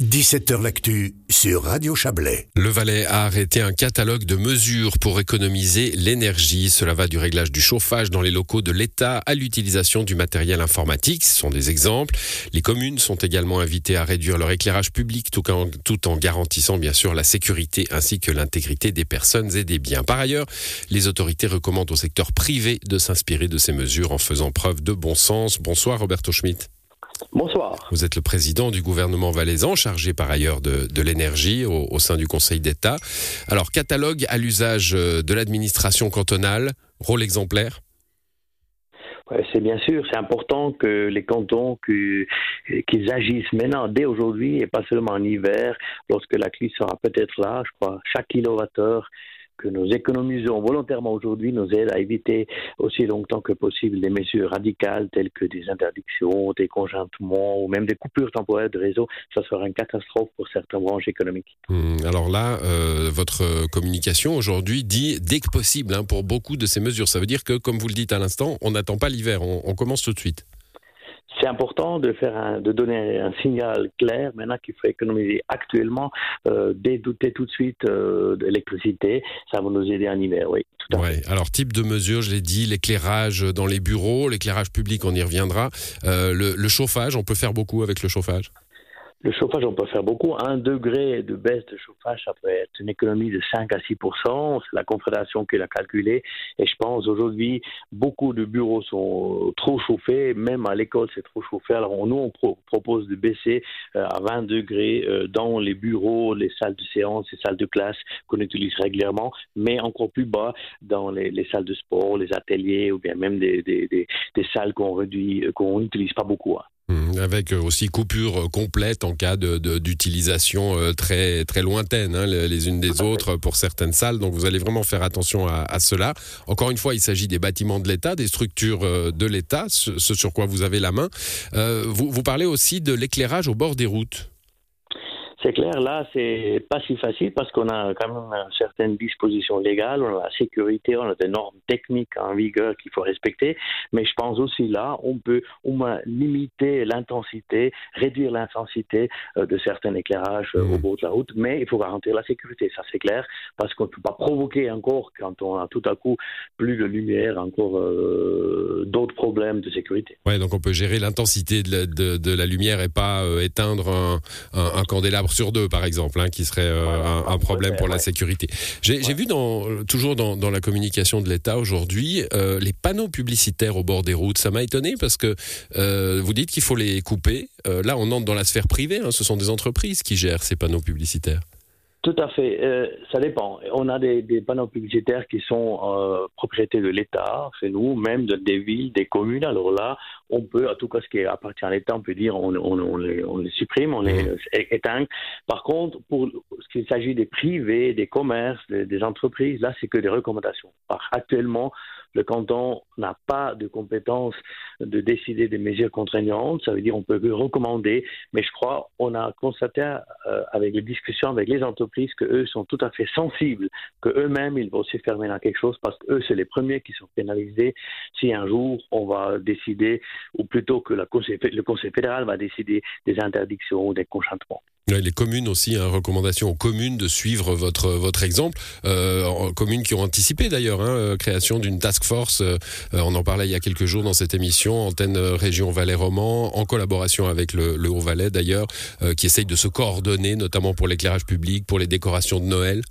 17h L'actu sur Radio Chablais. Le Valais a arrêté un catalogue de mesures pour économiser l'énergie. Cela va du réglage du chauffage dans les locaux de l'État à l'utilisation du matériel informatique. Ce sont des exemples. Les communes sont également invitées à réduire leur éclairage public tout en, garantissant bien sûr la sécurité ainsi que l'intégrité des personnes et des biens. Par ailleurs, les autorités recommandent au secteur privé de s'inspirer de ces mesures en faisant preuve de bon sens. Bonsoir Roberto Schmitt. Bonsoir. Vous êtes le président du gouvernement valaisan, chargé par ailleurs de, l'énergie au, sein du Conseil d'État. Alors, catalogue à l'usage euh, de l'administration cantonale, rôle exemplaire? C'est bien sûr, c'est important que les cantons qu'ils agissent maintenant, dès aujourd'hui, et pas seulement en hiver, lorsque la crise sera peut-être là, je crois, chaque kilowattheure que nous économisons volontairement aujourd'hui nous aide à éviter aussi longtemps que possible des mesures radicales telles que des interdictions, des conjointements ou même des coupures temporaires de réseau. Ça sera une catastrophe pour certaines branches économiques. Hmm, alors là, euh, votre communication aujourd'hui dit dès que possible hein, pour beaucoup de ces mesures. Ça veut dire que, comme vous le dites à l'instant, on n'attend pas l'hiver, on commence tout de suite c'est important de faire de donner un signal clair maintenant qu'il faut économiser actuellement, euh, dédouter tout de suite euh, de l'électricité, ça va nous aider en hiver, oui. Tout. Alors type de mesure, je l'ai dit, l'éclairage dans les bureaux, l'éclairage public, on y reviendra. Euh, le chauffage, on peut faire beaucoup avec le chauffage? Le chauffage, on peut faire beaucoup. Un degré de baisse de chauffage, ça peut être une économie de 5 à 6% C'est la Confédération qui l'a calculé. Et je pense aujourd'hui, beaucoup de bureaux sont trop chauffés. Même à l'école, c'est trop chauffé. Alors nous, on propose de baisser euh, à 20 degrés euh, dans les bureaux, les salles de séance, les salles de classe qu'on utilise régulièrement, mais encore plus bas dans les, salles de sport, les ateliers ou bien même des, salles qu'on réduit, qu'on n'utilise pas beaucoup. Hein. Mmh, avec euh, aussi coupure euh, complète en cas d'utilisation de, euh, très, très lointaine hein, les unes des autres pour certaines salles. Donc vous allez vraiment faire attention à, cela. Encore une fois, il s'agit des bâtiments de l'État, des structures de l'État, ce, sur quoi vous avez la main. vous, vous parlez aussi de l'éclairage au bord des routes. C'est clair, là, c'est pas si facile parce qu'on a quand même certaines dispositions légales, on a la sécurité, on a des normes techniques en vigueur qu'il faut respecter, mais je pense aussi là, on peut au moins limiter l'intensité, réduire l'intensité euh, de certains éclairages euh, au mmh. bord de la route, mais il faut garantir la sécurité, ça c'est clair, parce qu'on ne peut pas provoquer encore, quand on a tout à coup plus de lumière, encore euh, d'autres problèmes de sécurité. Ouais, donc on peut gérer l'intensité de, la lumière et pas éteindre un, un candélabre sur deux, par exemple, hein, qui serait euh, un, problème pour la sécurité. J'ai vu dans, toujours dans, la communication de l'État aujourd'hui euh, les panneaux publicitaires au bord des routes. Ça m'a étonné parce que euh, vous dites qu'il faut les couper. là, on entre dans la sphère privée. Hein. ce sont des entreprises qui gèrent ces panneaux publicitaires. Tout à fait. Euh, ça dépend. On a des, des panneaux publicitaires qui sont euh, propriété de l'État, c'est nous, même de, des villes, des communes. Alors là, on peut, à tout cas ce qui appartient à l'État, on peut dire on, on, on, les, on, les, supprime, on les mmh. éteint. Par contre, pour ce qui s'agit des privés, des commerces, des, des entreprises, là, c'est que des recommandations. actuellement, le canton n'a pas de compétence de décider des mesures contraignantes. Ça veut dire qu'on peut recommander, mais je crois on a constaté euh, avec les discussions avec les entreprises qu'eux sont tout à fait sensibles, qu'eux-mêmes ils vont aussi faire maintenant quelque chose parce qu'eux c'est les premiers qui sont pénalisés si un jour on va décider, ou plutôt que le Conseil fédéral va décider des interdictions ou des conjointements. Les communes aussi, hein, recommandation aux communes de suivre votre, votre exemple. Euh, communes qui ont anticipé d'ailleurs, hein, euh, création d'une task force, euh, on en parlait il y a quelques jours dans cette émission, antenne région Valais-Roman, en collaboration avec le, le Haut-Valais d'ailleurs, qui essaye de se coordonner, notamment pour l'éclairage public, pour les décorations de Noël.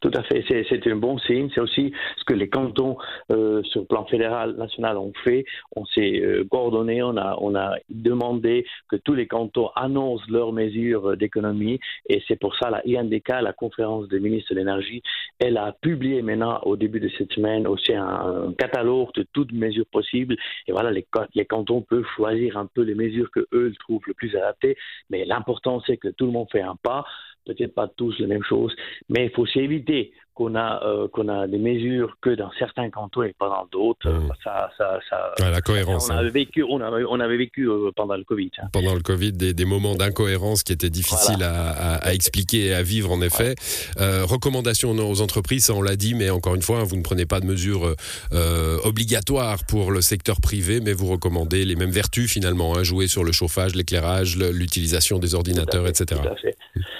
Tout à fait, c'est un bon signe. C'est aussi ce que les cantons euh, sur le plan fédéral, national ont fait. On s'est euh, coordonné, on a, on a demandé que tous les cantons annoncent leurs mesures d'économie. Et c'est pour ça la INDK, la conférence des ministres de l'énergie, elle a publié maintenant au début de cette semaine aussi un, catalogue de toutes mesures possibles. Et voilà, les, les cantons peuvent choisir un peu les mesures que eux trouvent le plus adaptées, mais l'important c'est que tout le monde fait un pas. Peut-être pas tous la même chose, mais il faut s'éviter éviter qu'on a, euh, qu'on a des mesures que dans certains cantons et pas dans d'autres. Mmh. Ça, ça, ça, la cohérence. On hein. avait vécu, on avait, on avait vécu euh, pendant le Covid. hein. Pendant le Covid, des, des moments d'incohérence qui étaient difficiles à, à- à expliquer et à vivre, en effet. Euh, recommandations aux entreprises, ça on l'a dit, mais encore une fois, hein, vous ne prenez pas de mesures euh, obligatoires pour le secteur privé, mais vous recommandez les mêmes vertus finalement, hein, jouer sur le chauffage, l'éclairage, l'utilisation des ordinateurs, Tout à fait, etc. tout à fait.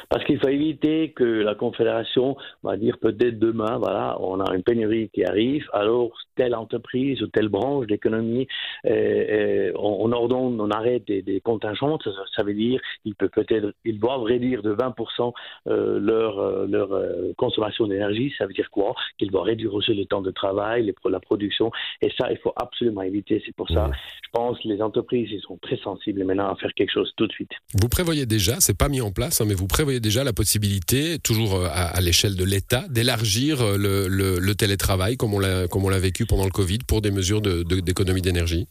Parce qu'il faut éviter que la Confédération va dire peut-être demain, voilà, on a une pénurie qui arrive, alors telle entreprise ou telle branche d'économie, euh, euh, on, on ordonne, on arrête des, des contingents, ça, ça veut dire ils peuvent peut-être, ils doivent réduire de 20% euh, leur, leur consommation d'énergie. Ça veut dire quoi? Qu'ils doivent réduire aussi le temps de travail, les, la production, et ça, il faut absolument éviter. C'est pour ça, je pense que les entreprises, ils sont très sensibles maintenant à faire quelque chose tout de suite. Vous prévoyez déjà, c'est pas mis en place, hein, mais vous prévoyez déjà la possibilité, toujours euh, à, l'échelle de l'État, d'élargir euh, le, télétravail comme on l'a vécu pendant le Covid pour des mesures de- de- d'économie d'énergie?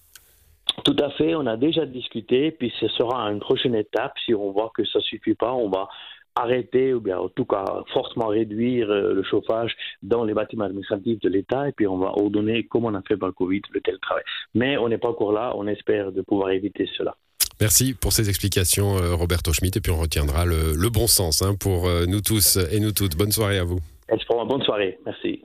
Tout à fait, on a déjà discuté, puis ce sera une prochaine étape. Si on voit que ça suffit pas, on va arrêter ou bien en tout cas fortement réduire euh, le chauffage dans les bâtiments administratifs de l'État et puis on va ordonner, comme on a fait par le Covid, le télétravail. Mais on n'est pas encore là, on espère de pouvoir éviter cela. Merci pour ces explications, euh, Roberto Schmitt, et puis on retiendra le, bon sens hein, pour euh, nous tous et nous toutes. Bonne soirée à vous bonne soirée. Merci.